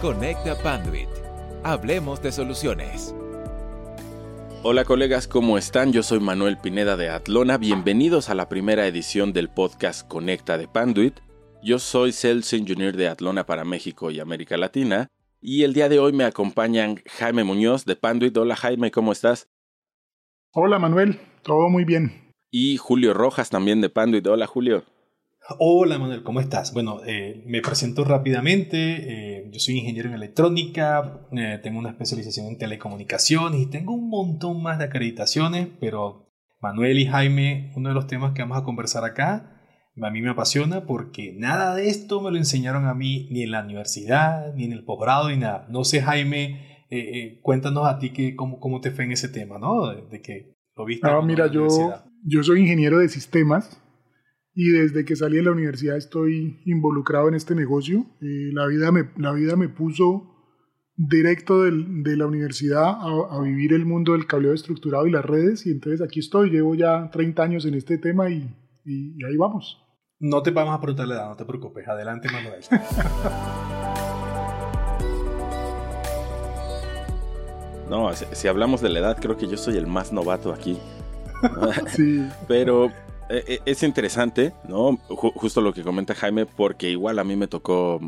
Conecta Panduit. Hablemos de soluciones. Hola colegas, ¿cómo están? Yo soy Manuel Pineda de Atlona. Bienvenidos a la primera edición del podcast Conecta de Panduit. Yo soy Sales Engineer de Atlona para México y América Latina. Y el día de hoy me acompañan Jaime Muñoz de Panduit. Hola Jaime, ¿cómo estás? Hola Manuel, todo muy bien. Y Julio Rojas también de Panduit. Hola Julio. Hola Manuel, ¿cómo estás? Bueno, eh, me presento rápidamente. Eh, yo soy ingeniero en electrónica, eh, tengo una especialización en telecomunicaciones y tengo un montón más de acreditaciones, pero Manuel y Jaime, uno de los temas que vamos a conversar acá, a mí me apasiona porque nada de esto me lo enseñaron a mí ni en la universidad, ni en el posgrado, ni nada. No sé, Jaime, cuéntanos a ti que, cómo, cómo, te fue en ese tema, ¿no? De, que lo viste. Ah, mira, yo, yo soy ingeniero de sistemas y desde que salí de la universidad estoy involucrado en este negocio. Eh, la, vida me, la vida me puso directo de la universidad a, vivir el mundo del cableo estructurado y las redes y entonces aquí estoy, llevo ya 30 años en este tema y, y, ahí vamos. No te vamos a preguntar la edad, no te preocupes. Adelante, Manuel. no, si, hablamos de la edad, creo que yo soy el más novato aquí. sí. Pero es interesante, ¿no? justo lo que comenta Jaime, porque igual a mí me tocó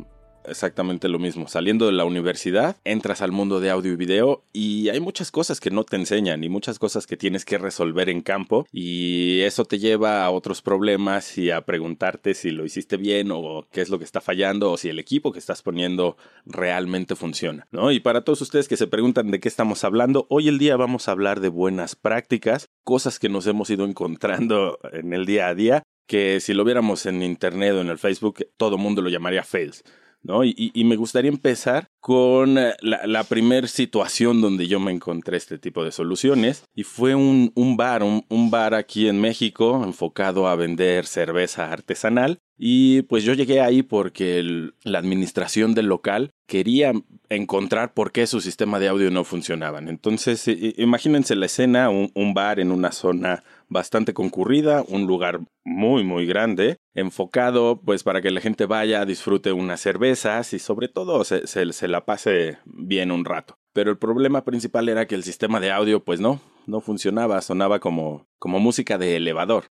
exactamente lo mismo. Saliendo de la universidad, entras al mundo de audio y video y hay muchas cosas que no te enseñan y muchas cosas que tienes que resolver en campo y eso te lleva a otros problemas y a preguntarte si lo hiciste bien o qué es lo que está fallando o si el equipo que estás poniendo realmente funciona, ¿no? Y para todos ustedes que se preguntan de qué estamos hablando, hoy el día vamos a hablar de buenas prácticas, cosas que nos hemos ido encontrando en el día a día que si lo viéramos en internet o en el Facebook, todo mundo lo llamaría fails. ¿No? Y, me gustaría empezar con eh, la, primera situación donde yo me encontré este tipo de soluciones y fue un, bar, un, un, bar aquí en México enfocado a vender cerveza artesanal y pues yo llegué ahí porque la administración del local quería encontrar por qué su sistema de audio no funcionaba. Entonces, imagínense la escena, un, bar en una zona bastante concurrida, un lugar muy muy grande, enfocado pues para que la gente vaya, disfrute unas cervezas y sobre todo se, se la pase bien un rato. Pero el problema principal era que el sistema de audio pues no, no funcionaba, sonaba como, como música de elevador.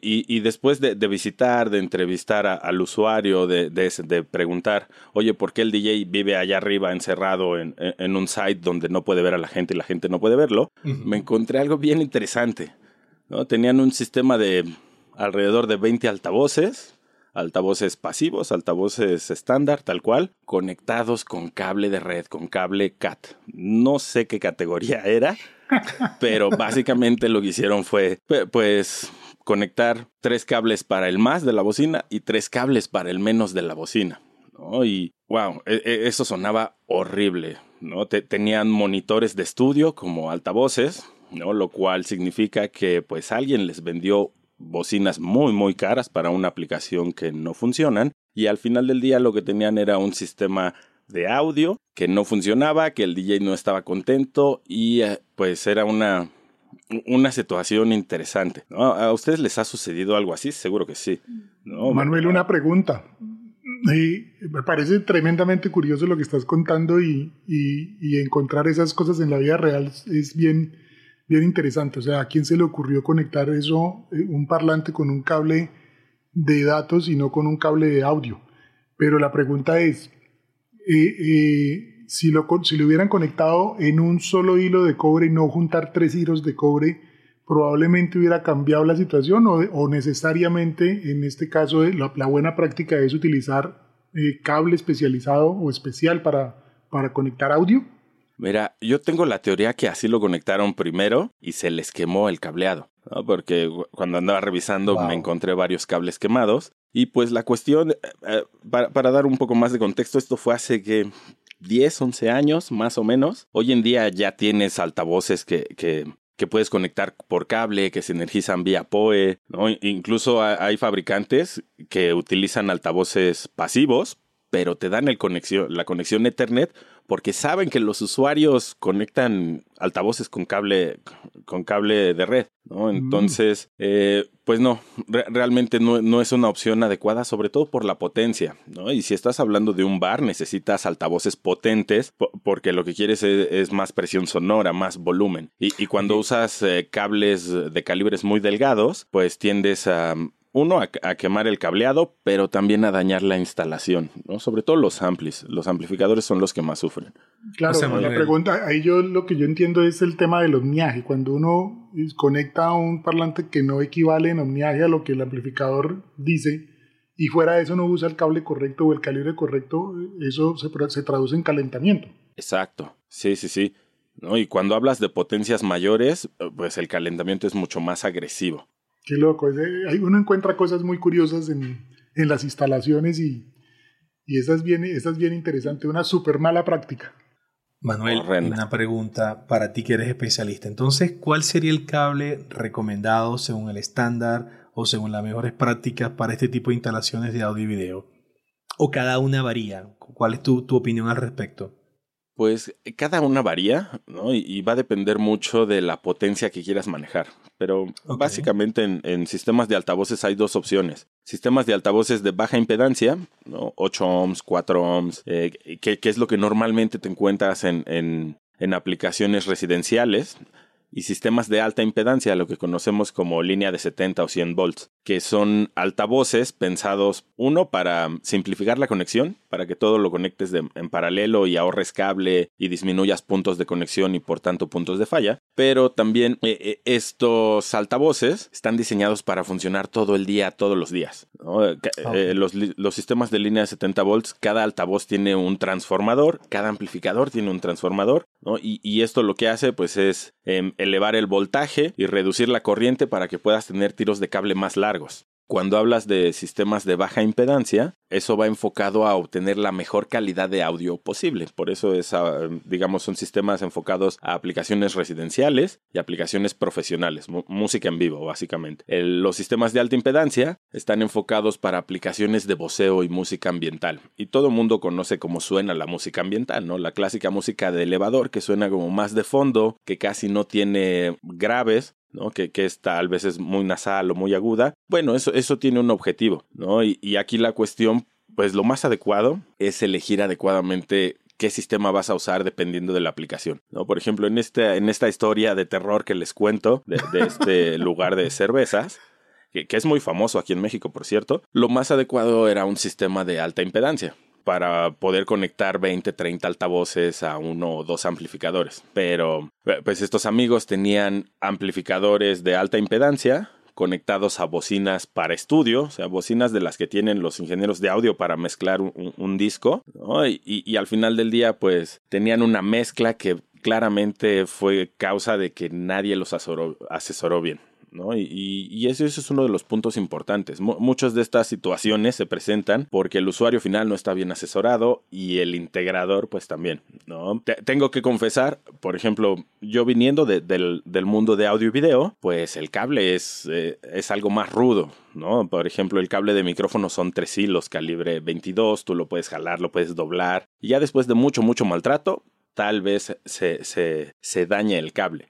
Y, y, después de, de, visitar, de entrevistar al usuario, de, de, preguntar, oye, ¿por qué el DJ vive allá arriba encerrado en, en, un site donde no puede ver a la gente y la gente no puede verlo? Me encontré algo bien interesante. Tenían un sistema de alrededor de 20 altavoces, altavoces pasivos, altavoces estándar, tal cual, conectados con cable de red, con cable CAT. No sé qué categoría era, pero básicamente lo que hicieron fue, pues, conectar tres cables para el más de la bocina y tres cables para el menos de la bocina. Y, wow, e, e, eso sonaba horrible. ¿no? tenían monitores de estudio como altavoces, ¿no? Lo cual significa que pues alguien les vendió bocinas muy muy caras para una aplicación que no funcionan y al final del día lo que tenían era un sistema de audio que no funcionaba, que el DJ no estaba contento y eh, pues era una, una situación interesante. ¿A ustedes les ha sucedido algo así? Seguro que sí. Manuel, una pregunta. me parece tremendamente curioso lo que estás contando y, y, encontrar esas cosas en la vida real es bien, bien interesante. O sea, ¿a quién se le ocurrió conectar eso, eh, un parlante con un cable de datos y no con un cable de audio? Pero la pregunta es, si, lo, si lo hubieran conectado en un solo hilo de cobre y no juntar tres hilos de cobre, probablemente hubiera cambiado la situación o, necesariamente en este caso la, buena práctica es utilizar eh, cable especializado o especial para, para conectar audio. Mira, yo tengo la teoría que así lo conectaron primero y se les quemó el cableado, porque cuando andaba revisando me encontré varios cables quemados y pues la cuestión, eh, eh, para, dar un poco más de contexto, esto fue hace que 10, 11 años más o menos. Hoy en día ya tienes altavoces que, que, que puedes conectar por cable, que se energizan vía PoE. ¿no? Incluso hay fabricantes que utilizan altavoces pasivos, pero te dan el conexión, la conexión Ethernet porque saben que los usuarios conectan altavoces con cable, con cable de red, ¿no? Mm. Entonces, eh, pues no, realmente no, es una opción adecuada, sobre todo por la potencia, ¿no? Y si estás hablando de un bar, necesitas altavoces potentes porque lo que quieres es, más presión sonora, más volumen. Y, cuando usas eh, cables de calibres muy delgados, pues tiendes a uno, a, quemar el cableado, pero también a dañar la instalación, ¿no? Sobre todo los amplis. Los amplificadores son los que más sufren. Claro, la pregunta, ahí yo lo que yo entiendo es el tema del omniaje. Cuando uno conecta a un parlante que no equivale en omniaje a lo que el amplificador dice, y fuera de eso no usa el cable correcto o el calibre correcto, eso se, se traduce en calentamiento. Exacto, sí, sí, sí. ¿No? Y cuando hablas de potencias mayores, pues el calentamiento es mucho más agresivo. Qué loco. Uno encuentra cosas muy curiosas en, en las instalaciones y, y esa, es bien, esa es bien interesante. Una súper mala práctica. Manuel, una pregunta para ti que eres especialista. Entonces, ¿cuál sería el cable recomendado según el estándar o según las mejores prácticas para este tipo de instalaciones de audio y video? ¿O cada una varía? ¿Cuál es tu, tu opinión al respecto? Pues eh, cada una varía, ¿no? Y, va a depender mucho de la potencia que quieras manejar. Pero básicamente en, sistemas de altavoces hay dos opciones. Sistemas de altavoces de baja impedancia, ¿no? 8 ohms, 4 ohms, eh, que, es lo que normalmente te encuentras en, en, en aplicaciones residenciales y sistemas de alta impedancia, lo que conocemos como línea de 70 o 100 volts, que son altavoces pensados, uno, para simplificar la conexión, para que todo lo conectes en paralelo y ahorres cable y disminuyas puntos de conexión y por tanto puntos de falla, pero también eh, eh, estos altavoces están diseñados para funcionar todo el día, todos los días. Eh, los, los sistemas de línea de 70 volts, cada altavoz tiene un transformador, cada amplificador tiene un transformador, ¿no? y, y esto lo que hace pues es em, elevar el voltaje y reducir la corriente para que puedas tener tiros de cable más largos. Cuando hablas de sistemas de baja impedancia, eso va enfocado a obtener la mejor calidad de audio posible. Por eso es, ah, digamos, son sistemas enfocados a aplicaciones residenciales y aplicaciones profesionales, música en vivo, básicamente. los sistemas de alta impedancia están enfocados para aplicaciones de voceo y música ambiental. Y todo el mundo conoce cómo suena la música ambiental, ¿no? La clásica música de elevador que suena como más de fondo, que casi no tiene graves, ¿no? Que, que es tal vez muy nasal o muy aguda. Bueno, eso, eso tiene un objetivo, ¿no? Y, y aquí la cuestión, pues lo más adecuado es elegir adecuadamente qué sistema vas a usar dependiendo de la aplicación. ¿no? Por ejemplo, en, este, en esta historia de terror que les cuento de, de este lugar de cervezas, que, que, es muy famoso aquí en México, por cierto, lo más adecuado era un sistema de alta impedancia para poder conectar 20, 30 altavoces a uno o dos amplificadores. Pero pues estos amigos tenían amplificadores de alta impedancia conectados a bocinas para estudio, o sea, bocinas de las que tienen los ingenieros de audio para mezclar un, disco, y, al final del día, pues tenían una mezcla que claramente fue causa de que nadie los asesoró bien. ¿No? Y, y eso, es uno de los puntos importantes. muchas de estas situaciones se presentan porque el usuario final no está bien asesorado y el integrador pues también, ¿no? tengo que confesar, por ejemplo, yo viniendo del, mundo de audio y video, pues el cable es, eh, es algo más rudo, ¿no? Por ejemplo, el cable de micrófono son tres hilos, calibre 22, tú lo puedes jalar, lo puedes doblar. Y ya después de mucho, mucho maltrato, tal vez se, se, se daña el cable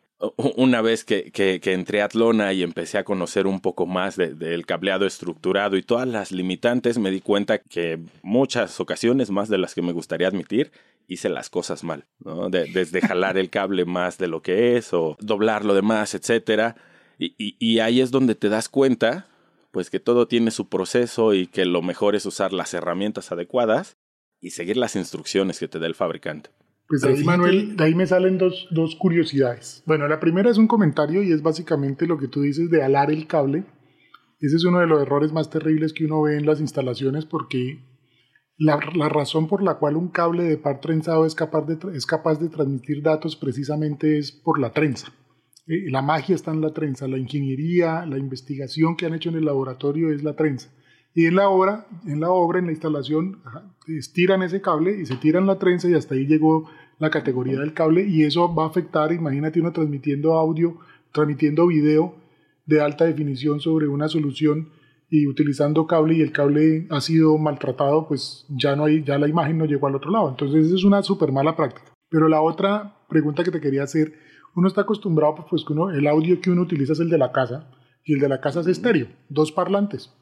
una vez que, que, entré a Atlona y empecé a conocer un poco más del cableado estructurado y todas las limitantes, me di cuenta que muchas ocasiones, más de las que me gustaría admitir, hice las cosas mal, ¿no? desde jalar el cable más de lo que es o doblar lo demás, etc. Y, y, y ahí es donde te das cuenta, pues que todo tiene su proceso y que lo mejor es usar las herramientas adecuadas y seguir las instrucciones que te da el fabricante. Pues ahí, Manuel, de ahí me salen dos, dos, curiosidades. Bueno, la primera es un comentario y es básicamente lo que tú dices de alar el cable. Ese es uno de los errores más terribles que uno ve en las instalaciones porque la, la razón por la cual un cable de par trenzado es capaz de, es capaz de transmitir datos precisamente es por la trenza. Eh, la magia está en la trenza, la ingeniería, la investigación que han hecho en el laboratorio es la trenza. Y en la obra, en la obra, en la instalación, estiran ese cable y se tiran la trenza y hasta ahí llegó la categoría del cable y eso va a afectar, imagínate uno transmitiendo audio, transmitiendo video de alta definición sobre una solución y utilizando cable y el cable ha sido maltratado, pues ya no hay, ya la imagen no llegó al otro lado. Entonces es una súper mala práctica. Pero la otra pregunta que te quería hacer, uno está acostumbrado pues que uno, el audio que uno utiliza es el de la casa y el de la casa es estéreo, dos parlantes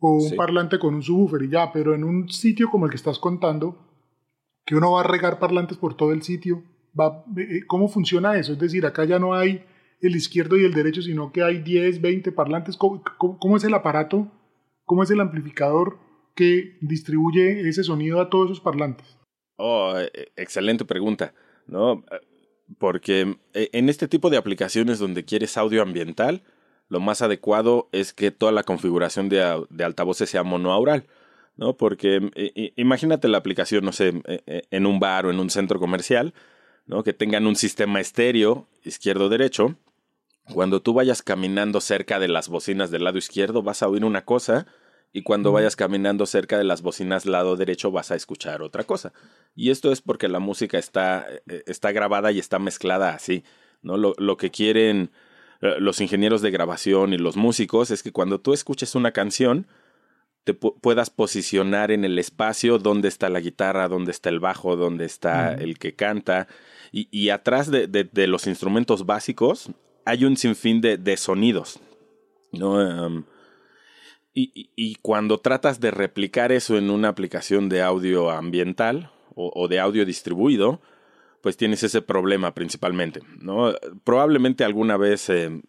o un parlante con un subwoofer y ya, pero en un sitio como el que estás contando, que uno va a regar parlantes por todo el sitio, va, eh, ¿cómo funciona eso? Es decir, acá ya no hay el izquierdo y el derecho, sino que hay 10, 20 parlantes. ¿Cómo, es el aparato? ¿Cómo es el amplificador que distribuye ese sonido a todos esos parlantes? Oh, e, e, excelente pregunta, ¿no? Porque e, en este tipo de aplicaciones donde quieres audio ambiental, lo más adecuado es que toda la configuración de, de altavoces sea monoaural, ¿no? Porque imagínate la aplicación, no sé, en un bar o en un centro comercial, ¿no? Que tengan un sistema estéreo izquierdo-derecho cuando tú vayas caminando cerca de las bocinas del lado izquierdo vas a oír una cosa y cuando vayas caminando cerca de las bocinas lado derecho vas a escuchar otra cosa. Y esto es porque la música está, eh, está grabada y está mezclada así. ¿no? Lo, lo que quieren los ingenieros de grabación y los músicos es que cuando tú escuches una canción, te puedas posicionar en el espacio donde está la guitarra, donde está el bajo, donde está el que canta. Y, y atrás de, de, de, los instrumentos básicos hay un sinfín de, de sonidos. ¿no? Em, y, y, cuando tratas de replicar eso en una aplicación de audio ambiental o, de audio distribuido, pues tienes ese problema principalmente. ¿no? Probablemente alguna vez eh,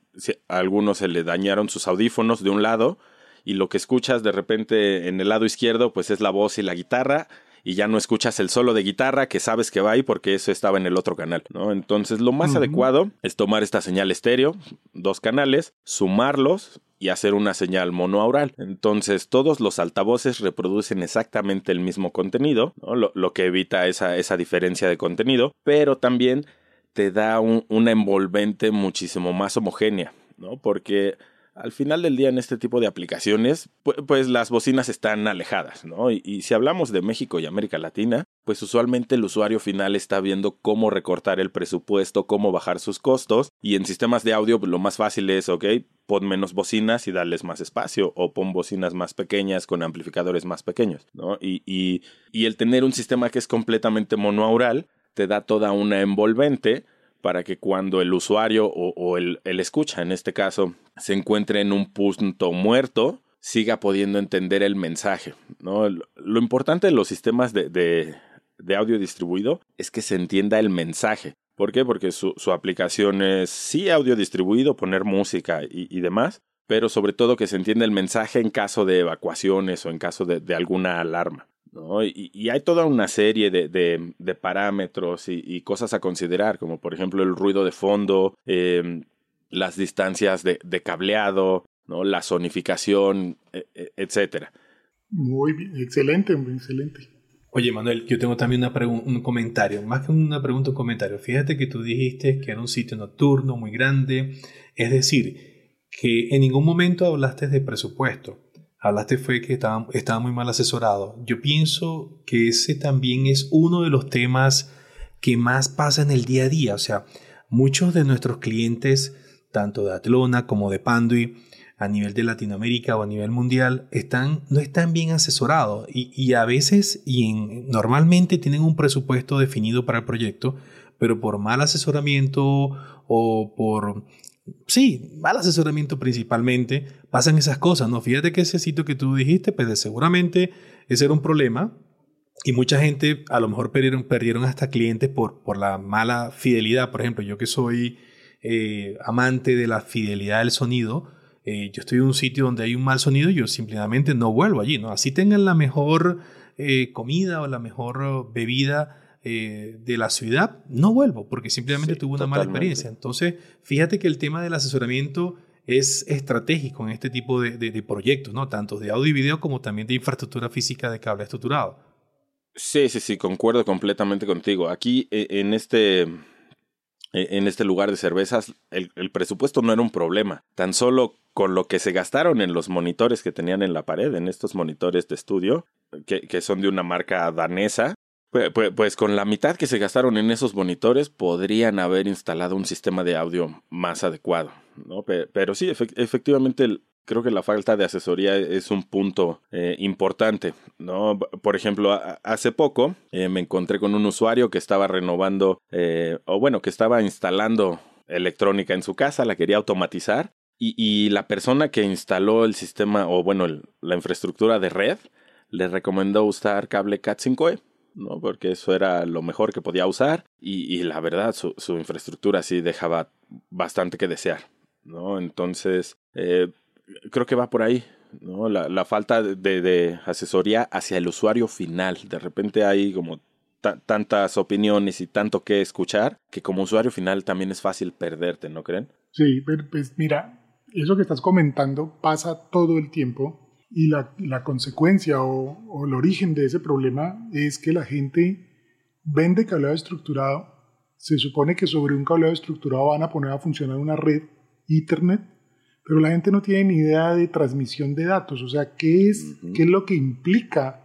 a algunos se le dañaron sus audífonos de un lado y lo que escuchas de repente en el lado izquierdo pues es la voz y la guitarra y ya no escuchas el solo de guitarra que sabes que va ahí porque eso estaba en el otro canal, ¿no? Entonces lo más adecuado es tomar esta señal estéreo, dos canales, sumarlos y hacer una señal monoaural. Entonces todos los altavoces reproducen exactamente el mismo contenido, ¿no? lo, que evita esa, esa diferencia de contenido, pero también te da una envolvente muchísimo más homogénea, ¿no? Porque al final del día en este tipo de aplicaciones, pues, las bocinas están alejadas, ¿no? Y, si hablamos de México y América Latina, pues usualmente el usuario final está viendo cómo recortar el presupuesto, cómo bajar sus costos, y en sistemas de audio pues, lo más fácil es, ok, pon menos bocinas y darles más espacio, o pon bocinas más pequeñas con amplificadores más pequeños, ¿no? Y, y, y el tener un sistema que es completamente monoaural te da toda una envolvente para que cuando el usuario o, el, escucha, en este caso, se encuentre en un punto muerto, siga pudiendo entender el mensaje. ¿no? Lo importante de los sistemas de, de, audio distribuido es que se entienda el mensaje. ¿Por qué? Porque su, aplicación es sí audio distribuido, poner música y, demás, pero sobre todo que se entienda el mensaje en caso de evacuaciones o en caso de alguna alarma. ¿No? Y, hay toda una serie de, de, parámetros y, cosas a considerar, como por ejemplo el ruido de fondo, em, las distancias de, de, cableado, ¿no? la sonificación, e, e, etcétera. Muy bien, excelente, excelente. Oye, Manuel, yo tengo también una un comentario, más que una pregunta, un comentario. Fíjate que tú dijiste que era un sitio nocturno muy grande, es decir, que en ningún momento hablaste de presupuesto hablaste fue que estaba, muy mal asesorado. Yo pienso que ese también es uno de los temas que más pasa en el día a día. O sea, muchos de nuestros clientes, tanto de Atlona como de Pandui, a nivel de Latinoamérica o a nivel mundial, están, no están bien asesorados y, a veces y en, normalmente tienen un presupuesto definido para el proyecto, pero por mal asesoramiento o por sí, mal asesoramiento principalmente, pasan esas cosas, ¿no? Fíjate que ese sitio que tú dijiste, pues seguramente ese era un problema y mucha gente a lo mejor perdieron, perdieron hasta clientes por, por la mala fidelidad. Por ejemplo, yo que soy eh, amante de la fidelidad del sonido, eh, yo estoy en un sitio donde hay un mal sonido y yo simplemente no vuelvo allí, ¿no? Así tengan la mejor eh, comida o la mejor bebida eh, de la ciudad, no vuelvo porque simplemente tuve una mala experiencia. Entonces, fíjate que el tema del asesoramiento es estratégico en este tipo de, de, proyectos, ¿no? Tanto de audio y video como también de infraestructura física de cable estructurado. Sí, sí, sí, concuerdo completamente contigo. Aquí e, en este, e, en este lugar de cervezas, el, el, presupuesto no era un problema. Tan solo con lo que se gastaron en los monitores que tenían en la pared, en estos monitores de estudio, que, que son de una marca danesa, pues, con la mitad que se gastaron en esos monitores podrían haber instalado un sistema de audio más adecuado, ¿no? Pero, sí, efectivamente creo que la falta de asesoría es un punto eh, importante, ¿no? Por ejemplo, hace poco eh, me encontré con un usuario que estaba renovando, eh, o bueno, que estaba instalando electrónica en su casa, la quería automatizar, y, la persona que instaló el sistema, o bueno, la infraestructura de red, le recomendó usar cable Cat5e. ¿No? Porque eso era lo mejor que podía usar y, la verdad su, su, infraestructura sí dejaba bastante que desear, ¿no? Entonces, creo que va por ahí, ¿no? La, la falta de, de, asesoría hacia el usuario final. De repente hay como tantas opiniones y tanto que escuchar que como usuario final también es fácil perderte, ¿no creen? Sí, pues mira, eso que estás comentando pasa todo el tiempo y la, la consecuencia o, o, el origen de ese problema es que la gente vende cableado estructurado, se supone que sobre un cableado estructurado van a poner a funcionar una red Ethernet pero la gente no tiene ni idea de transmisión de datos, o sea, ¿qué es, ¿qué es lo que implica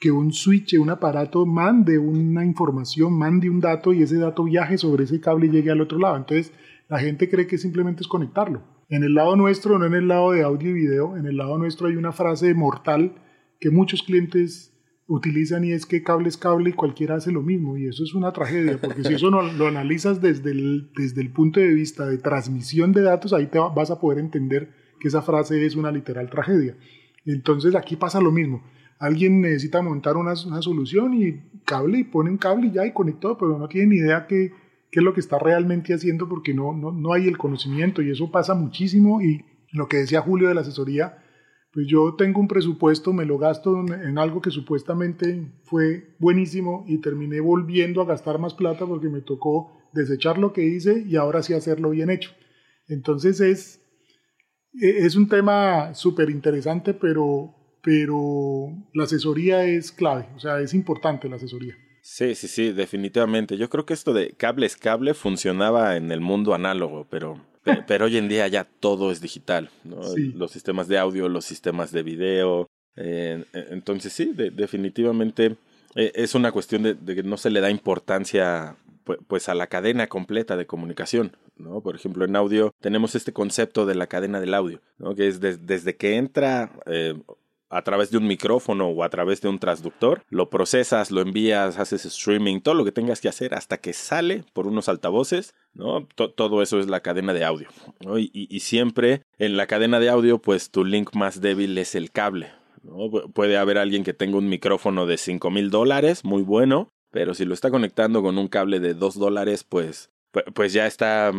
que un switch, un aparato, mande una información, mande un dato y ese dato viaje sobre ese cable y llegue al otro lado? Entonces, la gente cree que simplemente es conectarlo. En el lado nuestro, no en el lado de audio y video, en el lado nuestro hay una frase mortal que muchos clientes utilizan y es que cable es cable y cualquiera hace lo mismo. Y eso es una tragedia porque si eso no, lo analizas desde el, desde el punto de vista de transmisión de datos ahí te vas a poder entender que esa frase es una literal tragedia. Entonces aquí pasa lo mismo. Alguien necesita montar una, una solución y cable y pone un cable y ya y conectó pero no tiene ni idea qué, qué es lo que está realmente haciendo porque no, no, no hay el conocimiento y eso pasa muchísimo y lo que decía Julio de la asesoría pues yo tengo un presupuesto, me lo gasto en, algo que supuestamente fue buenísimo y terminé volviendo a gastar más plata porque me tocó desechar lo que hice y ahora sí hacerlo bien hecho. Entonces es, e, es un tema súper interesante, pero, pero la asesoría es clave, o sea, es importante la asesoría. Sí, sí, sí, definitivamente. Yo creo que esto de cable es cable funcionaba en el mundo análogo, pero pero, hoy en día ya todo es digital, ¿no? Los sistemas de audio, los sistemas de video. Eh, entonces sí, definitivamente eh, es una cuestión de, que no se le da importancia pues, a la cadena completa de comunicación, ¿no? Por ejemplo, en audio tenemos este concepto de la cadena del audio, ¿no? Que es desde que entra eh, a través de un micrófono o a través de un transductor, lo procesas, lo envías, haces streaming, todo lo que tengas que hacer hasta que sale por unos altavoces, ¿no? todo eso es la cadena de audio. Y, siempre en la cadena de audio, pues tu link más débil es el cable. ¿no? Puede haber alguien que tenga un micrófono de 5 mil dólares, muy bueno, pero si lo está conectando con un cable de 2 dólares, pues, pues ya está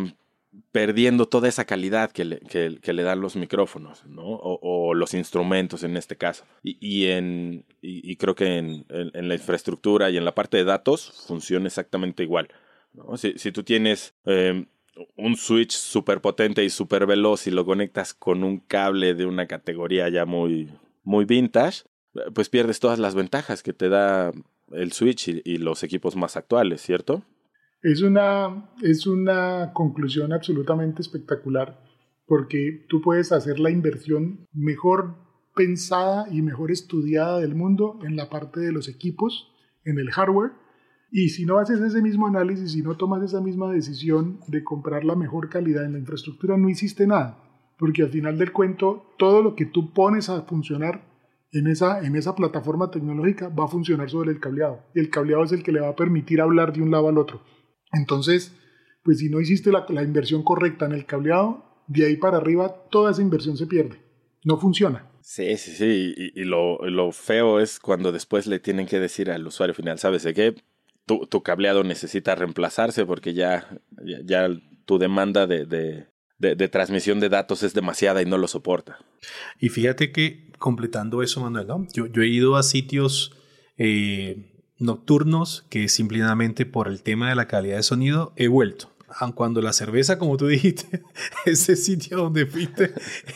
perdiendo toda esa calidad que le, que, le dan los micrófonos, ¿no? O, los instrumentos en este caso. Y, y creo que en, en, la infraestructura y en la parte de datos funciona exactamente igual. Si, si tú tienes em, un switch súper potente y súper veloz y lo conectas con un cable de una categoría ya muy, muy vintage, pues pierdes todas las ventajas que te da el switch y los equipos más actuales, ¿cierto? Es una, es una conclusión absolutamente espectacular porque tú puedes hacer la inversión mejor pensada y mejor estudiada del mundo en la parte de los equipos, en el hardware, y si no haces ese mismo análisis, si no tomas esa misma decisión de comprar la mejor calidad en la infraestructura, no hiciste nada, porque al final del cuento, todo lo que tú pones a funcionar en esa, en esa plataforma tecnológica va a funcionar sobre el cableado, y el cableado es el que le va a permitir hablar de un lado al otro. Entonces, pues si no hiciste la, inversión correcta en el cableado, de ahí para arriba toda esa inversión se pierde. No funciona. Sí, sí, sí. Y, lo, feo es cuando después le tienen que decir al usuario final, ¿sabes de qué? Tu, tu cableado necesita reemplazarse porque ya, ya, tu demanda de, de, transmisión de datos es demasiada y no lo soporta. Y fíjate que, completando eso, Manuel, yo, yo he ido a sitios eh, nocturnos que simplemente por el tema de la calidad de sonido he vuelto. Cuando la cerveza, como tú dijiste, ese sitio donde fuiste,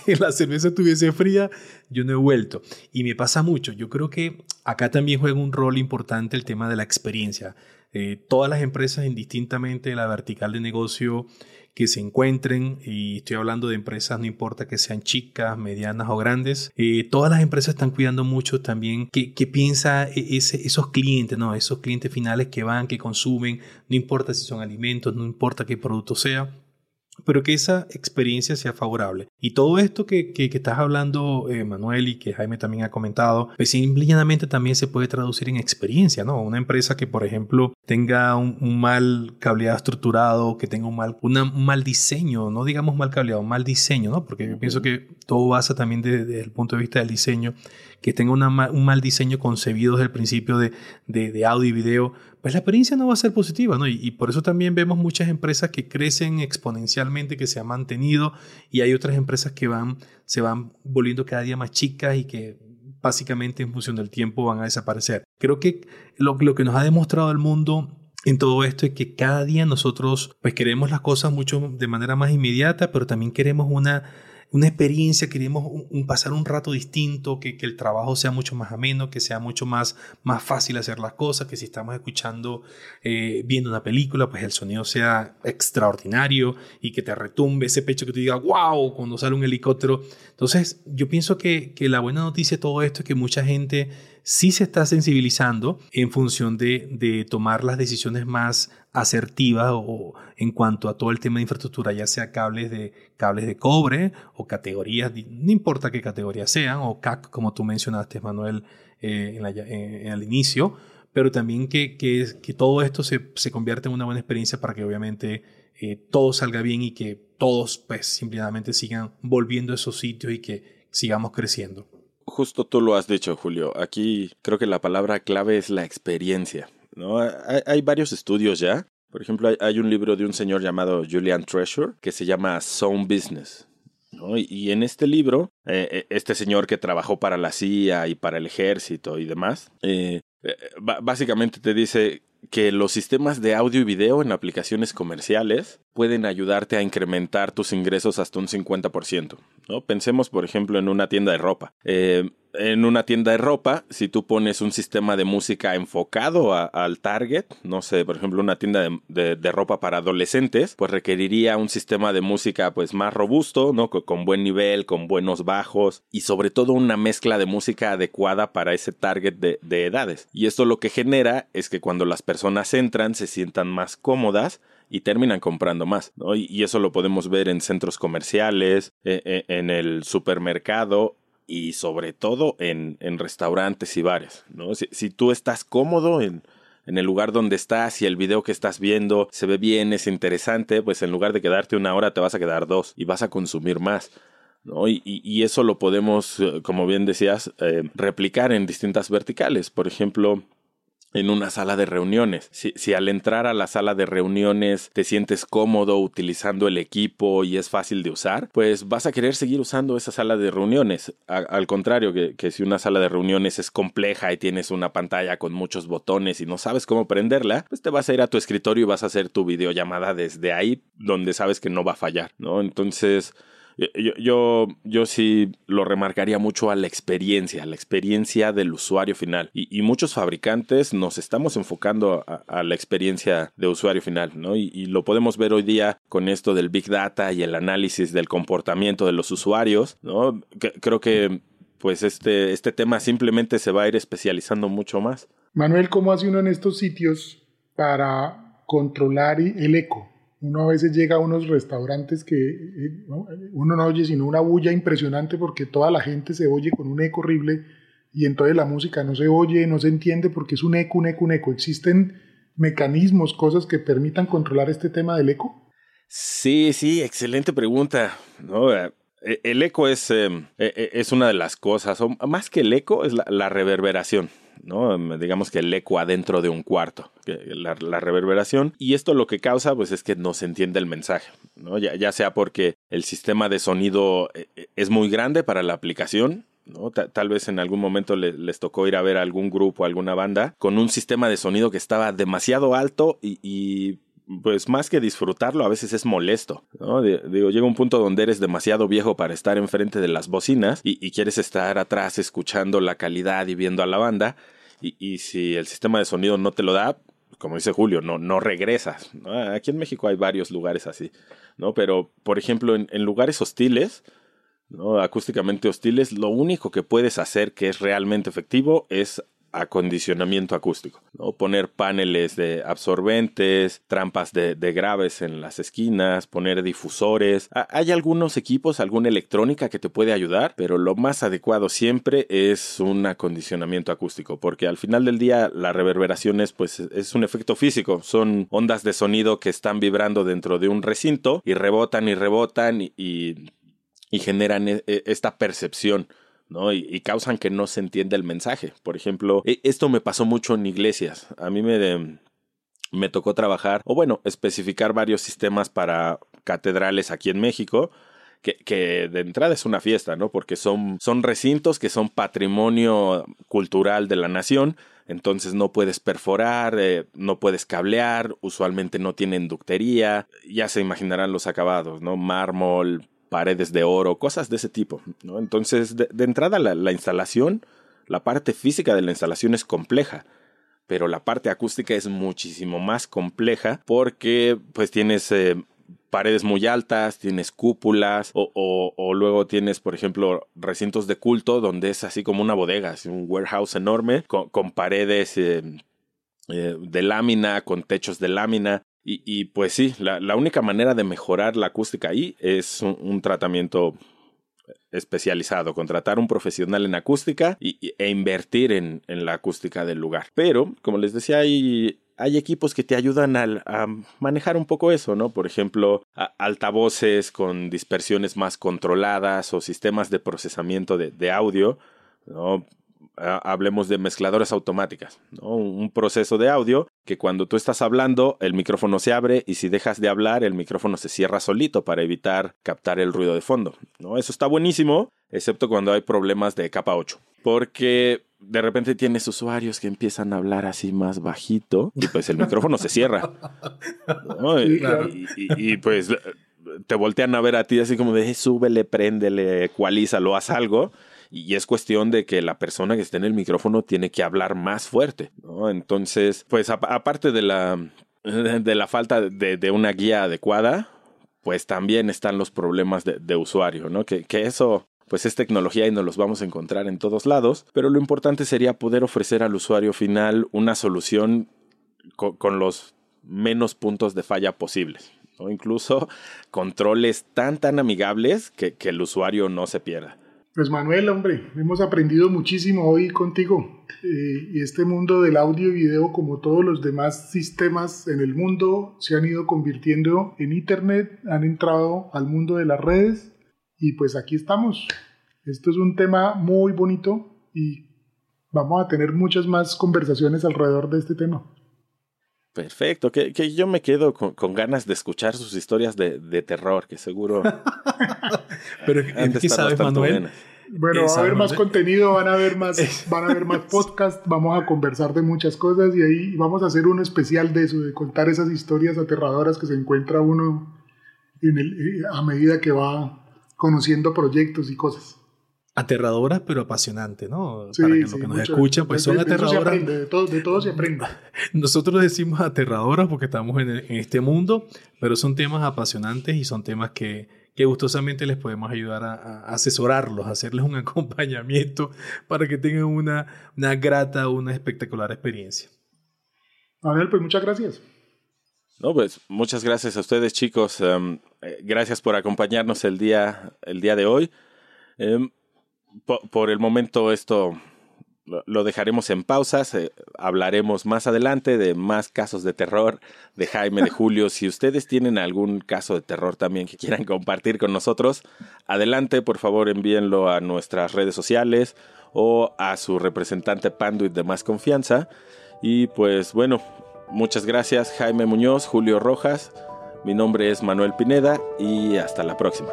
la cerveza estuviese fría, yo no he vuelto. Y me pasa mucho. Yo creo que acá también juega un rol importante el tema de la experiencia. Eh, todas las empresas, indistintamente de la vertical de negocio, que se encuentren, y estoy hablando de empresas, no importa que sean chicas, medianas o grandes, eh, todas las empresas están cuidando mucho también qué, qué piensa e, esos clientes, ¿no? esos clientes finales que van, que consumen, no importa si son alimentos, no importa qué producto sea, pero que esa experiencia sea favorable. Y todo esto que, que, estás hablando, eh, Manuel, y que Jaime también ha comentado, pues simplemente también se puede traducir en experiencia, ¿no? Una empresa que, por ejemplo, tenga un, mal cableado estructurado, que tenga un mal, un mal diseño, no digamos mal cableado, mal diseño, ¿no? Porque yo pienso que todo basa también desde, el punto de vista del diseño, que tenga un mal diseño concebido desde el principio de, audio y video, pues la experiencia no va a ser positiva, ¿no? Y, por eso también vemos muchas empresas que crecen exponencialmente, que se han mantenido, y hay otras empresas que van, se van volviendo cada día más chicas y que básicamente en función del tiempo van a desaparecer. Creo que lo, lo que nos ha demostrado el mundo en todo esto es que cada día nosotros pues queremos las cosas mucho de manera más inmediata, pero también queremos una una experiencia, queremos un, pasar un rato distinto, que, que, el trabajo sea mucho más ameno, que sea mucho más, más fácil hacer las cosas, que si estamos escuchando, eh, viendo una película, pues el sonido sea extraordinario y que te retumbe ese pecho que te diga, wow, cuando sale un helicóptero. Entonces, yo pienso que, que la buena noticia de todo esto es que mucha gente sí se está sensibilizando en función de, de tomar las decisiones más asertivas o, en cuanto a todo el tema de infraestructura, ya sea cables de, cables de cobre o categorías, no importa qué categorías sean, o CAC, como tú mencionaste, Manuel, eh, en, el inicio, pero también que, que, que todo esto se, se, convierta en una buena experiencia para que obviamente eh, todo salga bien y que todos pues simplemente sigan volviendo a esos sitios y que sigamos creciendo. Justo tú lo has dicho, Julio. Aquí creo que la palabra clave es la experiencia. ¿no? Hay, varios estudios ya. Por ejemplo, hay, un libro de un señor llamado Julian Treasure que se llama Sound Business. Y, en este libro, eh, eh, este señor que trabajó para la CIA y para el ejército y demás, eh, básicamente te dice que los sistemas de audio y video en aplicaciones comerciales pueden ayudarte a incrementar tus ingresos hasta un 50%. ¿no? Pensemos, por ejemplo, en una tienda de ropa. Eh, en una tienda de ropa, si tú pones un sistema de música enfocado al target, no sé, por ejemplo, una tienda de, ropa para adolescentes, pues requeriría un sistema de música pues más robusto, ¿no? Con, buen nivel, con buenos bajos y sobre todo una mezcla de música adecuada para ese target de, edades. Y esto lo que genera es que cuando las personas entran se sientan más cómodas y terminan comprando más, ¿no? Y, eso lo podemos ver en centros comerciales, eh, eh, en el supermercado y sobre todo en, en restaurantes y bares, ¿no? Si, si tú estás cómodo en, en el lugar donde estás y el video que estás viendo se ve bien, es interesante, pues en lugar de quedarte una hora te vas a quedar dos y vas a consumir más. ¿no? Y, y, eso lo podemos, eh, como bien decías, eh, replicar en distintas verticales. Por ejemplo, en una sala de reuniones. Si, al entrar a la sala de reuniones te sientes cómodo utilizando el equipo y es fácil de usar, pues vas a querer seguir usando esa sala de reuniones. al contrario, que, que, si una sala de reuniones es compleja y tienes una pantalla con muchos botones y no sabes cómo prenderla, pues te vas a ir a tu escritorio y vas a hacer tu videollamada desde ahí donde sabes que no va a fallar, ¿no? Entonces yo, yo, sí lo remarcaría mucho a la experiencia, a la experiencia del usuario final. Y, muchos fabricantes nos estamos enfocando a, la experiencia de usuario final, ¿no? Y, lo podemos ver hoy día con esto del Big Data y el análisis del comportamiento de los usuarios, ¿no? creo que pues este, este tema simplemente se va a ir especializando mucho más. Manuel, ¿cómo hace uno en estos sitios para controlar el eco? Uno a veces llega a unos restaurantes que eh, uno no oye sino una bulla impresionante porque toda la gente se oye con un eco horrible y entonces la música no se oye, no se entiende porque es un eco, un eco, un eco. ¿Existen mecanismos, cosas que permitan controlar este tema del eco? Sí, sí, excelente pregunta. No, eh, el eco es, eh, es una de las cosas, o más que el eco, es la reverberación. ¿No? Digamos que el eco adentro de un cuarto, la, reverberación. Y esto lo que causa, pues, es que no se entiende el mensaje. Ya, sea porque el sistema de sonido eh, eh, es muy grande para la aplicación. Tal vez en algún momento les tocó ir a ver a algún grupo, alguna banda, con un sistema de sonido que estaba demasiado alto y, pues más que disfrutarlo, a veces es molesto. Digo, llega un punto donde eres demasiado viejo para estar enfrente de las bocinas y, quieres estar atrás escuchando la calidad y viendo a la banda. Y, si el sistema de sonido no te lo da, como dice Julio, no, no regresas. Aquí en México hay varios lugares así, ¿no? Pero, por ejemplo, en, en lugares hostiles, ¿no? acústicamente hostiles, lo único que puedes hacer que es realmente efectivo es acondicionamiento acústico, ¿no? Poner paneles de absorbentes, trampas de, graves en las esquinas, poner difusores. Hay algunos equipos, alguna electrónica que te puede ayudar, pero lo más adecuado siempre es un acondicionamiento acústico, porque al final del día la reverberación es, pues, es un efecto físico, son ondas de sonido que están vibrando dentro de un recinto y rebotan y rebotan y, generan e, e, esta percepción ¿no? Y, causan que no se entienda el mensaje. Por ejemplo, e, esto me pasó mucho en iglesias. A mí me, me tocó trabajar, o bueno, especificar varios sistemas para catedrales aquí en México. Que, que, de entrada es una fiesta, ¿no? Porque son, son recintos que son patrimonio cultural de la nación, entonces no puedes perforar, eh, no puedes cablear, usualmente no tienen ductería, ya se imaginarán los acabados, ¿no? Mármol, paredes de oro, cosas de ese tipo. Entonces, de, entrada, la, instalación, la parte física de la instalación es compleja, pero la parte acústica es muchísimo más compleja porque pues tienes eh, paredes muy altas, tienes cúpulas o, luego tienes, por ejemplo, recintos de culto donde es así como una bodega, un warehouse enorme con, paredes eh, eh, de lámina, con techos de lámina. Y, pues sí, la, única manera de mejorar la acústica ahí es un, tratamiento especializado, contratar un profesional en acústica y, e invertir en, la acústica del lugar. Pero, como les decía, hay, hay equipos que te ayudan a, manejar un poco eso, ¿no? Por ejemplo, altavoces con dispersiones más controladas o sistemas de procesamiento de, de audio, ¿no? Hablemos de mezcladoras automáticas, ¿no? un proceso de audio que cuando tú estás hablando el micrófono se abre y si dejas de hablar el micrófono se cierra solito para evitar captar el ruido de fondo. ¿no? Eso está buenísimo, excepto cuando hay problemas de capa 8, porque de repente tienes usuarios que empiezan a hablar así más bajito y pues el micrófono se cierra. y, pues te voltean a ver a ti así como de súbele, préndele, ecualízalo, haz algo y es cuestión de que la persona que esté en el micrófono tiene que hablar más fuerte, ¿no? Entonces, pues aparte de la, de la falta de, una guía adecuada, pues también están los problemas de, usuario, ¿no? Que, que eso pues es tecnología y nos los vamos a encontrar en todos lados, pero lo importante sería poder ofrecer al usuario final una solución con, los menos puntos de falla posibles, o incluso controles tan tan amigables que, que el usuario no se pierda. Pues Manuel, hombre, hemos aprendido muchísimo hoy contigo. Eh, y este mundo del audio y video, como todos los demás sistemas en el mundo, se han ido convirtiendo en Internet, han entrado al mundo de las redes y pues aquí estamos. Esto es un tema muy bonito y vamos a tener muchas más conversaciones alrededor de este tema. Perfecto, que, yo me quedo con, ganas de escuchar sus historias de, terror, que seguro. Pero ¿qué sabes, Manuel? Bueno, va a haber más contenido, van a haber más, van a haber más podcasts, vamos a conversar de muchas cosas y ahí vamos a hacer un especial de eso, de contar esas historias aterradoras que se encuentra uno en el, eh, a medida que va conociendo proyectos y cosas aterradoras pero apasionantes, ¿no? Para que los que nos escuchan, pues son aterradoras. De, todo, se aprende. Nosotros decimos aterradoras porque estamos en, este mundo, pero son temas apasionantes y son temas que, que gustosamente les podemos ayudar a, asesorarlos, a hacerles un acompañamiento para que tengan una, una grata, una espectacular experiencia. Manuel, pues muchas gracias. No, pues muchas gracias a ustedes, chicos. Eh, gracias por acompañarnos el día, el día de hoy. Em, por, el momento esto lo dejaremos en pausas. Eh, hablaremos más adelante de más casos de terror de Jaime, de Julio. Si ustedes tienen algún caso de terror también que quieran compartir con nosotros, adelante, por favor envíenlo a nuestras redes sociales o a su representante Panduit de más confianza. Y pues bueno, muchas gracias Jaime Muñoz, Julio Rojas. Mi nombre es Manuel Pineda y hasta la próxima.